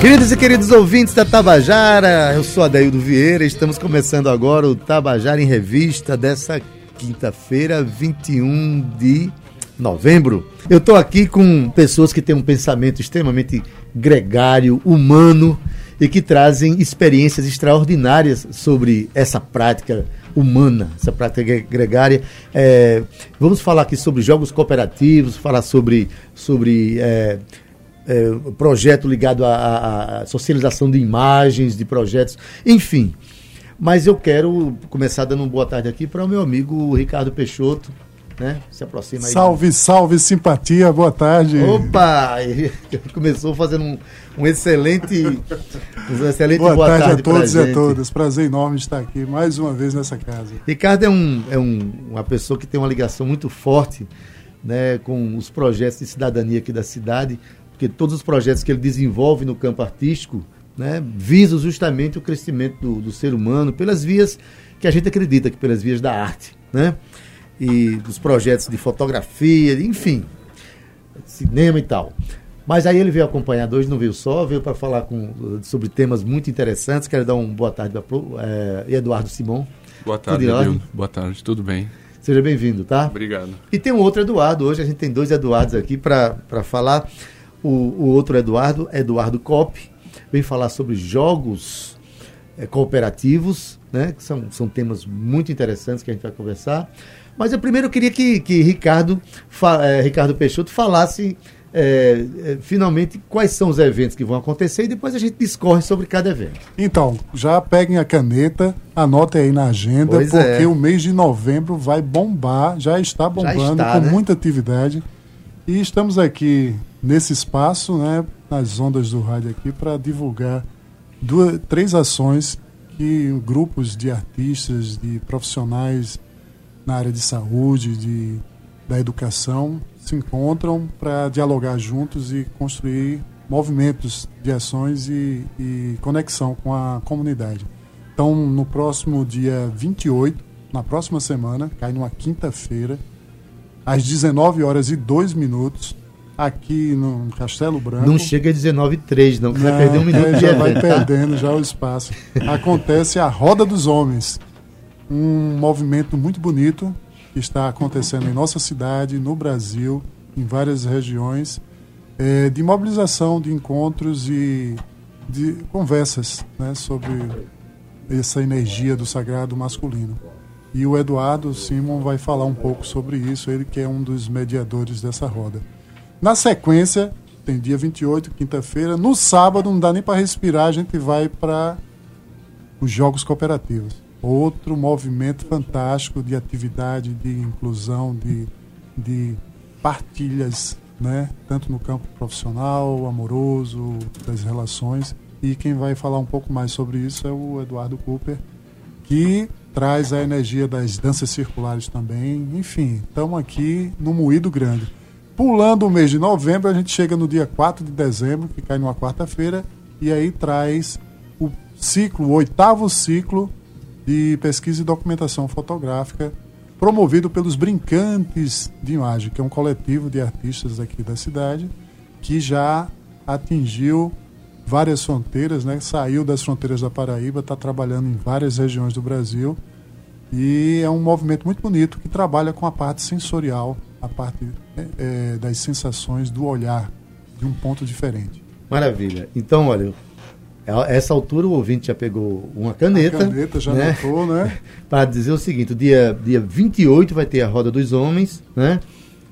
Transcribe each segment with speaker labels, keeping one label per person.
Speaker 1: Queridos e queridos ouvintes da Tabajara, eu sou Adaildo Vieira, estamos começando agora o Tabajara em Revista dessa quinta-feira, 21 de novembro. Eu estou aqui com pessoas que têm um pensamento extremamente gregário, humano e que trazem experiências extraordinárias sobre essa prática humana, essa prática gregária. É, vamos falar aqui sobre jogos cooperativos, falar sobre, sobre é, é, projeto ligado à, à socialização de imagens, de projetos, enfim. Mas eu quero começar dando uma boa tarde aqui para o meu amigo Ricardo Peixoto, né? Se aproxima aí.
Speaker 2: Salve, salve, simpatia, boa tarde.
Speaker 1: Opa! Começou fazendo um, um excelente,
Speaker 2: um excelente boa, boa tarde, tarde a todos e a todas. Prazer enorme estar aqui mais uma vez nessa casa.
Speaker 1: Ricardo é, um, é um, uma pessoa que tem uma ligação muito forte né, com os projetos de cidadania aqui da cidade, porque todos os projetos que ele desenvolve no campo artístico né, visam justamente o crescimento do, do ser humano pelas vias que a gente acredita que pelas vias da arte, né? e dos projetos de fotografia, enfim, cinema e tal. Mas aí ele veio acompanhar hoje, não veio só, veio para falar com, sobre temas muito interessantes. Quero dar uma boa tarde para é, Eduardo Simão.
Speaker 3: Boa tarde, Edildo. Boa tarde, tudo bem?
Speaker 1: Seja bem-vindo, tá?
Speaker 3: Obrigado.
Speaker 1: E tem um outro Eduardo, hoje a gente tem dois Eduardos aqui para falar. O, o outro Eduardo, Eduardo Cop, vem falar sobre jogos é, cooperativos, né? Que são, são temas muito interessantes que a gente vai conversar. Mas eu primeiro queria que, que Ricardo, é, Ricardo Peixoto falasse é, é, finalmente quais são os eventos que vão acontecer e depois a gente discorre sobre cada evento.
Speaker 2: Então, já peguem a caneta, anotem aí na agenda, pois porque é. o mês de novembro vai bombar, já está bombando já está, com né? muita atividade. E estamos aqui nesse espaço, né, nas ondas do rádio aqui, para divulgar duas, três ações que grupos de artistas, de profissionais na área de saúde, de, da educação, se encontram para dialogar juntos e construir movimentos de ações e, e, conexão com a comunidade. Então, no próximo dia 28, na próxima semana, cai numa quinta-feira, às 19 horas e 2 minutos, aqui no Castelo Branco.
Speaker 1: Não chega a 19 e 3, não, vai perder um minuto é,
Speaker 2: já vai perdendo já o espaço. Acontece a Roda dos Homens, um movimento muito bonito que está acontecendo em nossa cidade, no Brasil, em várias regiões, é, de mobilização, de encontros e de conversas né, sobre essa energia do sagrado masculino. E o Eduardo Simon vai falar um pouco sobre isso, ele que é um dos mediadores dessa roda. Na sequência, tem dia 28, quinta-feira. No sábado, não dá nem para respirar, a gente vai para os Jogos Cooperativos outro movimento fantástico de atividade, de inclusão, de, de partilhas, né? tanto no campo profissional, amoroso, das relações. E quem vai falar um pouco mais sobre isso é o Eduardo Cooper, que traz a energia das danças circulares também. Enfim, estamos aqui no Moído Grande. Pulando o mês de novembro, a gente chega no dia 4 de dezembro, que cai numa quarta-feira, e aí traz o ciclo, o oitavo ciclo de pesquisa e documentação fotográfica promovido pelos Brincantes de Imagem, que é um coletivo de artistas aqui da cidade que já atingiu várias fronteiras, né? saiu das fronteiras da Paraíba, está trabalhando em várias regiões do Brasil e é um movimento muito bonito que trabalha com a parte sensorial, a parte é, das sensações do olhar de um ponto diferente.
Speaker 1: Maravilha. Então, olha, a essa altura o ouvinte já pegou uma caneta. A
Speaker 2: caneta já né? notou, né?
Speaker 1: Para dizer o seguinte: dia, dia 28 vai ter a Roda dos Homens, né?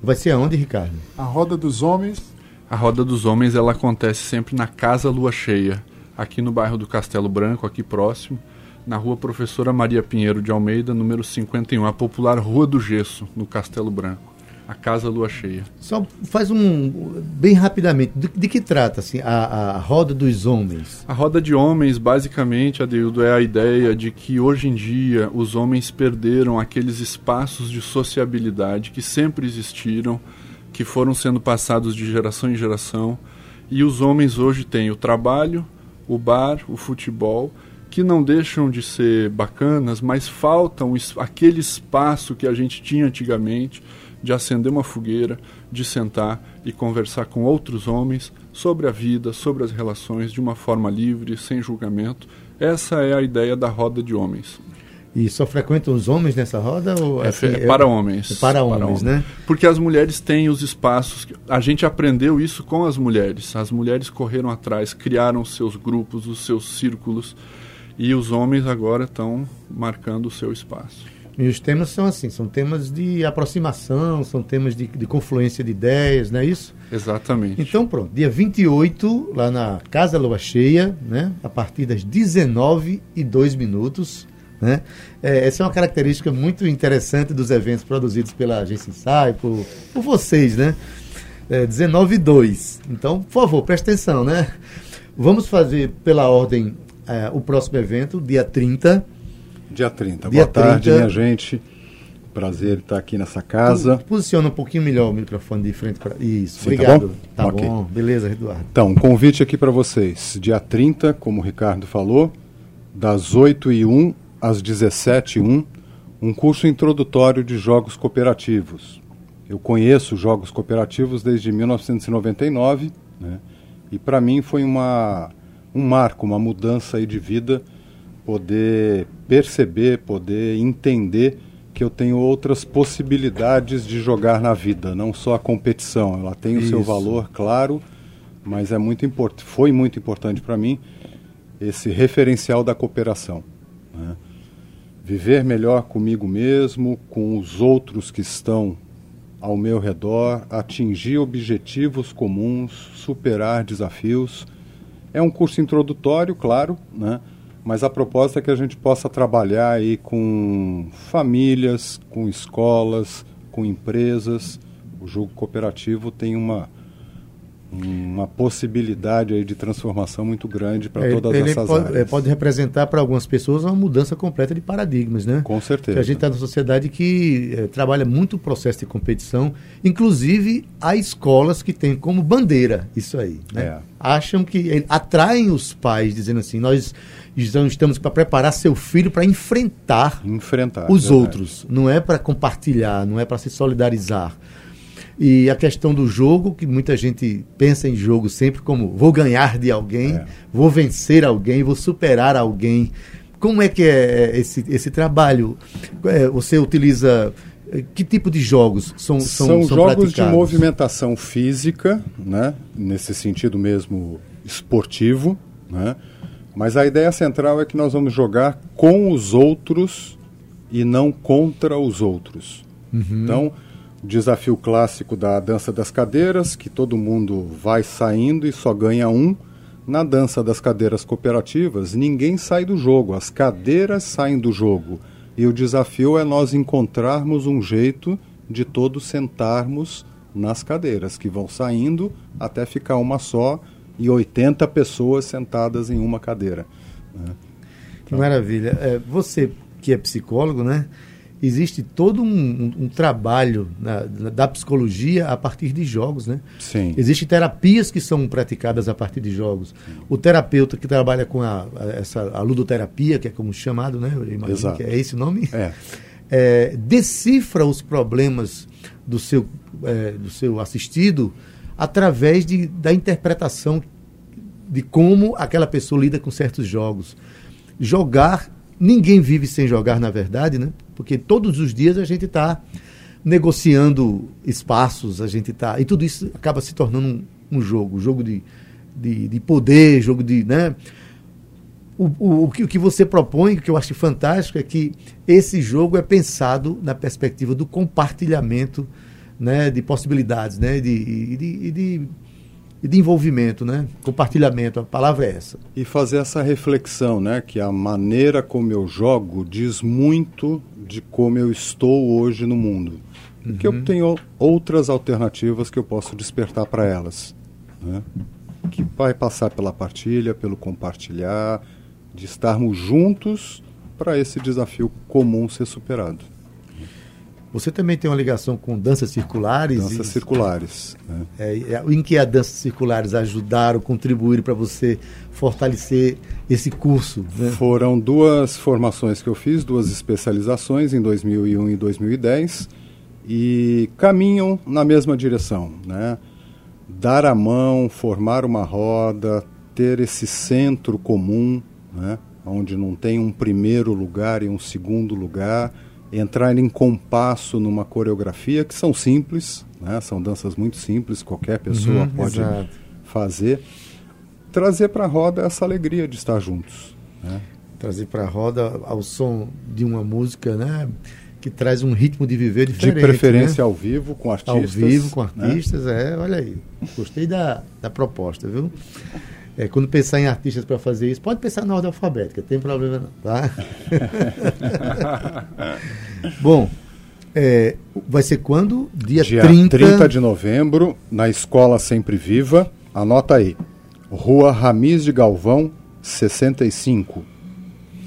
Speaker 1: Vai ser aonde, Ricardo?
Speaker 2: A Roda dos Homens.
Speaker 3: A Roda dos Homens ela acontece sempre na Casa Lua Cheia, aqui no bairro do Castelo Branco, aqui próximo, na rua Professora Maria Pinheiro de Almeida, número 51, a popular Rua do Gesso, no Castelo Branco. A Casa Lua Cheia.
Speaker 1: Só faz um. bem rapidamente, de, de que trata assim, a, a roda dos homens?
Speaker 3: A roda de homens, basicamente, Adeildo, é a ideia de que hoje em dia os homens perderam aqueles espaços de sociabilidade que sempre existiram, que foram sendo passados de geração em geração. E os homens hoje têm o trabalho, o bar, o futebol que não deixam de ser bacanas, mas faltam aquele espaço que a gente tinha antigamente de acender uma fogueira, de sentar e conversar com outros homens sobre a vida, sobre as relações de uma forma livre, sem julgamento. Essa é a ideia da roda de homens.
Speaker 1: E só frequentam os homens nessa roda? Ou,
Speaker 3: é, assim, é para homens.
Speaker 1: É para, homens, para homens, né?
Speaker 3: Porque as mulheres têm os espaços. A gente aprendeu isso com as mulheres. As mulheres correram atrás, criaram os seus grupos, os seus círculos. E os homens agora estão marcando o seu espaço.
Speaker 1: E os temas são assim, são temas de aproximação, são temas de, de confluência de ideias, não é isso?
Speaker 3: Exatamente.
Speaker 1: Então pronto, dia 28, lá na Casa Lua Cheia, né, a partir das 19 e 2 minutos, né? É, essa é uma característica muito interessante dos eventos produzidos pela Agência Insight, por, por vocês, né? É, 19 e 2. Então, por favor, preste atenção, né? Vamos fazer pela ordem é, o próximo evento, dia 30.
Speaker 4: Dia 30. Dia Boa 30. tarde, minha gente. Prazer estar aqui nessa casa.
Speaker 1: Posiciona um pouquinho melhor o microfone de frente para. Isso, Sim, tá obrigado. Tá bom? Tá okay. bom, beleza, Eduardo.
Speaker 4: Então, um convite aqui para vocês. Dia 30, como o Ricardo falou, das 8 e 1 às 17h01, um curso introdutório de jogos cooperativos. Eu conheço jogos cooperativos desde 1999, né? e para mim foi uma, um marco, uma mudança de vida, poder perceber, poder entender que eu tenho outras possibilidades de jogar na vida, não só a competição. Ela tem Isso. o seu valor, claro, mas é muito importante, foi muito importante para mim esse referencial da cooperação. Né? viver melhor comigo mesmo, com os outros que estão ao meu redor, atingir objetivos comuns, superar desafios. É um curso introdutório, claro, né? Mas a proposta é que a gente possa trabalhar aí com famílias, com escolas, com empresas. O jogo cooperativo tem uma uma possibilidade aí de transformação muito grande para todas
Speaker 1: ele
Speaker 4: essas
Speaker 1: pode,
Speaker 4: áreas.
Speaker 1: pode representar para algumas pessoas uma mudança completa de paradigmas, né?
Speaker 4: Com certeza.
Speaker 1: Que a gente está numa sociedade que é, trabalha muito o processo de competição, inclusive há escolas que têm como bandeira isso aí, né? É. Acham que atraem os pais dizendo assim, nós estamos para preparar seu filho para enfrentar,
Speaker 4: enfrentar
Speaker 1: os verdade. outros, não é para compartilhar, não é para se solidarizar. E a questão do jogo, que muita gente pensa em jogo sempre como vou ganhar de alguém, é. vou vencer alguém, vou superar alguém. Como é que é, é esse, esse trabalho? É, você utiliza é, que tipo de jogos são
Speaker 4: São, são, são jogos de movimentação física, né? nesse sentido mesmo esportivo, né? mas a ideia central é que nós vamos jogar com os outros e não contra os outros. Uhum. Então, desafio clássico da dança das cadeiras, que todo mundo vai saindo e só ganha um. Na dança das cadeiras cooperativas, ninguém sai do jogo, as cadeiras saem do jogo. E o desafio é nós encontrarmos um jeito de todos sentarmos nas cadeiras, que vão saindo até ficar uma só e 80 pessoas sentadas em uma cadeira. Né?
Speaker 1: Que maravilha. É, você que é psicólogo, né? Existe todo um, um, um trabalho na, na, da psicologia a partir de jogos, né?
Speaker 4: Sim.
Speaker 1: Existem terapias que são praticadas a partir de jogos. O terapeuta que trabalha com a, a essa a ludoterapia, que é como chamado, né?
Speaker 4: Exato.
Speaker 1: que é esse nome.
Speaker 4: É.
Speaker 1: É, decifra os problemas do seu, é, do seu assistido através de, da interpretação de como aquela pessoa lida com certos jogos. Jogar, ninguém vive sem jogar, na verdade, né? porque todos os dias a gente está negociando espaços, a gente está. E tudo isso acaba se tornando um, um jogo, jogo de, de, de, poder, jogo de. Né? O, o, o, que, o que você propõe, que eu acho fantástico, é que esse jogo é pensado na perspectiva do compartilhamento né, de possibilidades, né, de, de, de e de envolvimento, né? Compartilhamento, a palavra é essa.
Speaker 4: E fazer essa reflexão, né? Que a maneira como eu jogo diz muito de como eu estou hoje no mundo. Uhum. Que eu tenho outras alternativas que eu posso despertar para elas, né? Que vai passar pela partilha, pelo compartilhar, de estarmos juntos para esse desafio comum ser superado.
Speaker 1: Você também tem uma ligação com danças circulares?
Speaker 4: Danças e, circulares. Né?
Speaker 1: É, é, em que as danças circulares ajudaram, contribuíram para você fortalecer esse curso?
Speaker 4: Né? Foram duas formações que eu fiz, duas especializações em 2001 e 2010. e caminham na mesma direção, né? Dar a mão, formar uma roda, ter esse centro comum, né? onde não tem um primeiro lugar e um segundo lugar, entrar em compasso numa coreografia que são simples, né? são danças muito simples, qualquer pessoa uhum, pode exato. fazer. Trazer para a roda essa alegria de estar juntos. Né?
Speaker 1: Trazer para a roda ao som de uma música, né? que traz um ritmo de viver diferente.
Speaker 4: De preferência né? ao vivo, com artistas.
Speaker 1: Ao vivo, com né? artistas, né? é, olha aí. Gostei da, da proposta, viu? É, quando pensar em artistas para fazer isso, pode pensar na ordem alfabética, tem problema não, tá? Bom, é, vai ser quando?
Speaker 4: Dia, Dia 30... 30 de novembro, na Escola Sempre Viva. Anota aí. Rua Ramiz de Galvão, 65.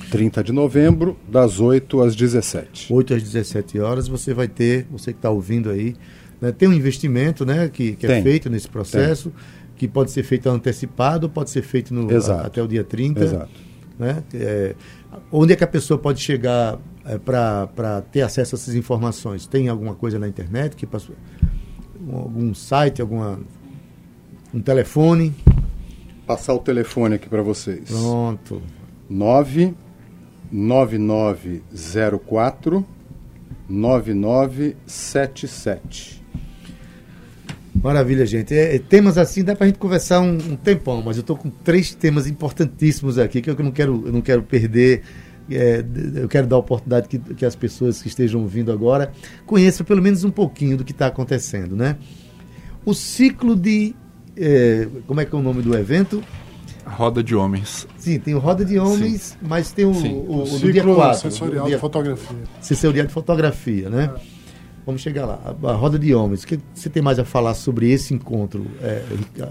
Speaker 4: 30 de novembro, das 8 às 17.
Speaker 1: 8 às 17 horas, você vai ter, você que está ouvindo aí, né, tem um investimento né, que, que é feito nesse processo. Tem que pode ser feito antecipado, pode ser feito no, a, até o dia 30. Exato. Né? É, onde é que a pessoa pode chegar é, para ter acesso a essas informações? Tem alguma coisa na internet? que passou, Algum site, alguma, um telefone?
Speaker 4: Passar o telefone aqui para vocês.
Speaker 1: Pronto.
Speaker 4: 99904 9977.
Speaker 1: Maravilha, gente. É, temas assim dá para a gente conversar um, um tempão, mas eu estou com três temas importantíssimos aqui que eu não quero, eu não quero perder. É, eu quero dar a oportunidade que, que as pessoas que estejam ouvindo agora conheçam pelo menos um pouquinho do que está acontecendo, né? O ciclo de. É, como é que é o nome do evento?
Speaker 3: Roda de Homens.
Speaker 1: Sim, tem o Roda de Homens, Sim. mas tem o, o, o, o do dia 4.
Speaker 2: Sensorial dia, de fotografia.
Speaker 1: Sensorial de fotografia, né? É. Vamos chegar lá. A, roda de homens. O que você tem mais a falar sobre esse encontro, é,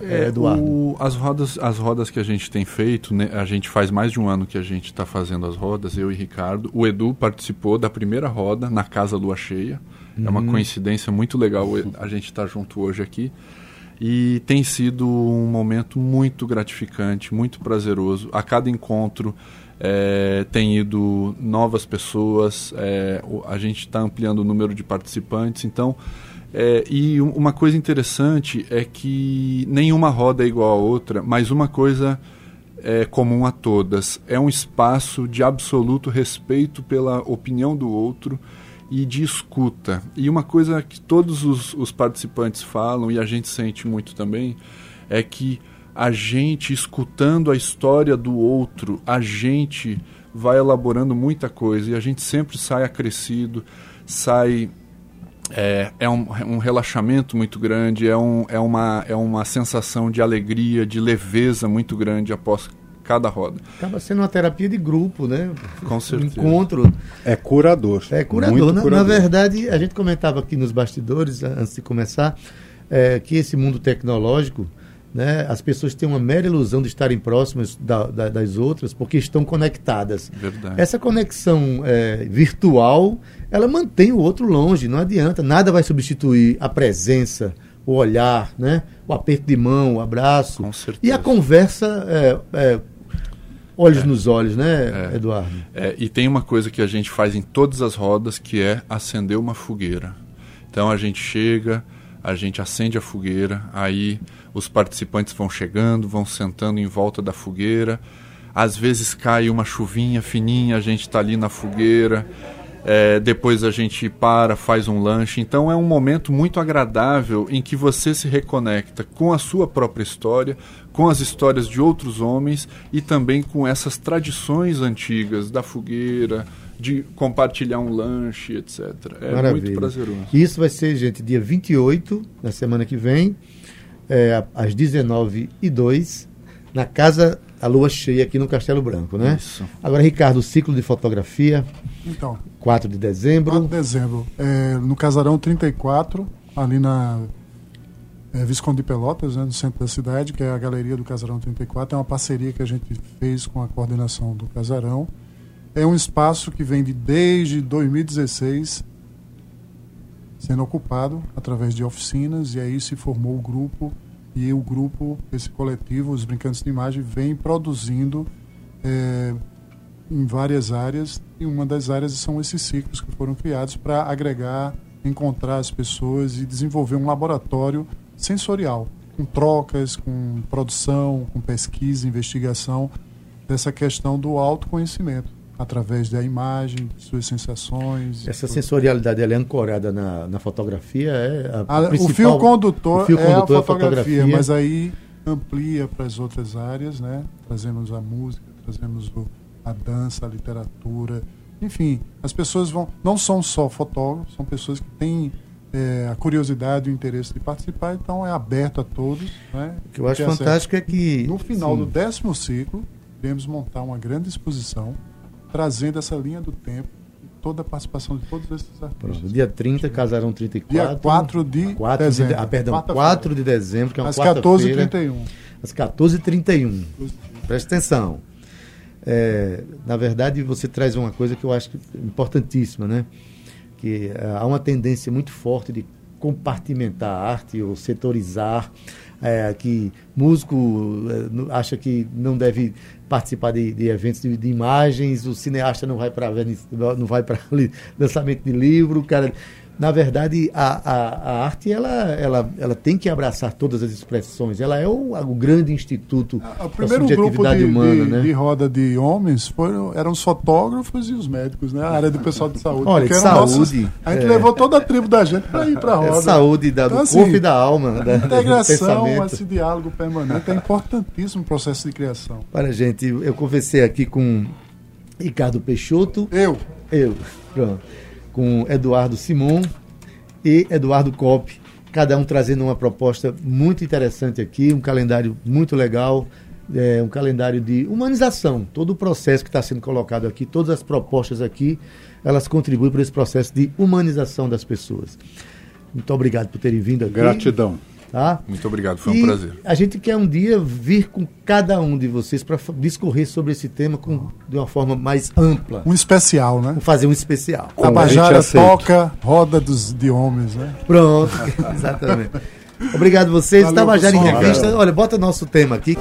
Speaker 1: é, Eduardo? O,
Speaker 3: as, rodas, as rodas que a gente tem feito, né, a gente faz mais de um ano que a gente está fazendo as rodas, eu e Ricardo. O Edu participou da primeira roda na Casa Lua Cheia. Uhum. É uma uhum. coincidência muito legal a gente estar tá junto hoje aqui. E tem sido um momento muito gratificante, muito prazeroso. A cada encontro é, tem ido novas pessoas, é, a gente está ampliando o número de participantes, então. É, e uma coisa interessante é que nenhuma roda é igual a outra, mas uma coisa é comum a todas: é um espaço de absoluto respeito pela opinião do outro e de escuta. E uma coisa que todos os, os participantes falam, e a gente sente muito também, é que a gente escutando a história do outro, a gente vai elaborando muita coisa e a gente sempre sai acrescido, sai. É, é um, um relaxamento muito grande, é, um, é, uma, é uma sensação de alegria, de leveza muito grande após cada roda.
Speaker 1: Acaba sendo uma terapia de grupo, né?
Speaker 3: Com certeza.
Speaker 1: Um encontro.
Speaker 4: É curador.
Speaker 1: É curador. Na, curador. na, verdade, a gente comentava aqui nos bastidores, antes de começar, é, que esse mundo tecnológico né? As pessoas têm uma mera ilusão de estarem próximas da, da, das outras porque estão conectadas.
Speaker 3: Verdade.
Speaker 1: Essa conexão é, virtual, ela mantém o outro longe, não adianta. Nada vai substituir a presença, o olhar, né? o aperto de mão, o abraço. E a conversa é, é, olhos é. nos olhos, né, é. Eduardo?
Speaker 3: É, e tem uma coisa que a gente faz em todas as rodas que é acender uma fogueira. Então a gente chega, a gente acende a fogueira, aí os participantes vão chegando, vão sentando em volta da fogueira. Às vezes cai uma chuvinha fininha, a gente está ali na fogueira. É, depois a gente para, faz um lanche. Então é um momento muito agradável em que você se reconecta com a sua própria história, com as histórias de outros homens e também com essas tradições antigas da fogueira, de compartilhar um lanche, etc. É Maravilha. muito prazeroso.
Speaker 1: Isso vai ser, gente, dia 28, na semana que vem é, às 19h02, na Casa a Lua Cheia, aqui no Castelo Branco, né?
Speaker 3: Isso.
Speaker 1: Agora, Ricardo, ciclo de fotografia.
Speaker 2: Então.
Speaker 1: 4 de dezembro. 4
Speaker 2: de dezembro. É, no Casarão 34, ali na é, Visconde de Pelotas, né, no centro da cidade, que é a Galeria do Casarão 34. É uma parceria que a gente fez com a coordenação do Casarão. É um espaço que vem de desde 2016 sendo ocupado através de oficinas e aí se formou o grupo e o grupo, esse coletivo, os Brincantes de Imagem, vem produzindo é, em várias áreas e uma das áreas são esses ciclos que foram criados para agregar encontrar as pessoas e desenvolver um laboratório sensorial, com trocas, com produção, com pesquisa, investigação dessa questão do autoconhecimento através da imagem, suas sensações.
Speaker 1: Essa sensorialidade ela é ancorada na, na fotografia? É a,
Speaker 2: a, o fio condutor, o fio condutor é a fotografia, é a fotografia, mas aí amplia para as outras áreas, né? Trazemos a música, trazemos o, a dança, a literatura, enfim, as pessoas vão não são só fotógrafos, são pessoas que têm é, a curiosidade e o interesse de participar, então é aberto a todos. Né?
Speaker 1: O que eu acho fantástico é que.
Speaker 2: No final sim. do décimo ciclo, iremos montar uma grande exposição trazendo essa linha do tempo toda a participação de todos esses artistas. Pronto,
Speaker 1: dia 30, Casarão 34.
Speaker 2: Dia 4 de
Speaker 1: 4 dezembro. De, ah, perdão, 4 de dezembro, que é uma
Speaker 2: Às 14h31.
Speaker 1: Às 14h31. Presta atenção. É, na verdade, você traz uma coisa que eu acho importantíssima, né? Que é, há uma tendência muito forte de compartimentar a arte ou setorizar, é, que músico é, acha que não deve participar de, de eventos de, de, imagens, o cineasta não vai para não vai para lançamento de livro, cara na verdade, a, a, a, arte ela, ela, ela tem que abraçar todas as expressões. Ela é o, o grande instituto
Speaker 2: o primeiro da subjetividade grupo de, humana. De, né? de roda de homens foram, eram os fotógrafos e os médicos, né? A área do pessoal de saúde.
Speaker 1: Olha, de saúde. Nossos,
Speaker 2: a gente é, levou toda a tribo da gente para ir para a roda. É
Speaker 1: saúde da, então, do assim, corpo e da alma. Da,
Speaker 2: integração, esse diálogo permanente é importantíssimo no processo de criação.
Speaker 1: Olha, gente, eu conversei aqui com Ricardo Peixoto.
Speaker 2: Eu.
Speaker 1: Eu. Pronto com Eduardo Simon e Eduardo Coppe, cada um trazendo uma proposta muito interessante aqui, um calendário muito legal, é, um calendário de humanização. Todo o processo que está sendo colocado aqui, todas as propostas aqui, elas contribuem para esse processo de humanização das pessoas. Muito obrigado por terem vindo aqui.
Speaker 4: Gratidão.
Speaker 1: Tá?
Speaker 3: Muito obrigado, foi um e prazer.
Speaker 1: A gente quer um dia vir com cada um de vocês para discorrer sobre esse tema com, de uma forma mais ampla.
Speaker 2: Um especial, né?
Speaker 1: Fazer um especial.
Speaker 2: A Bajara toca Roda dos, de Homens, né?
Speaker 1: Pronto, exatamente. Obrigado vocês. Valeu, Tabajara em Revista. Olha, bota nosso tema aqui.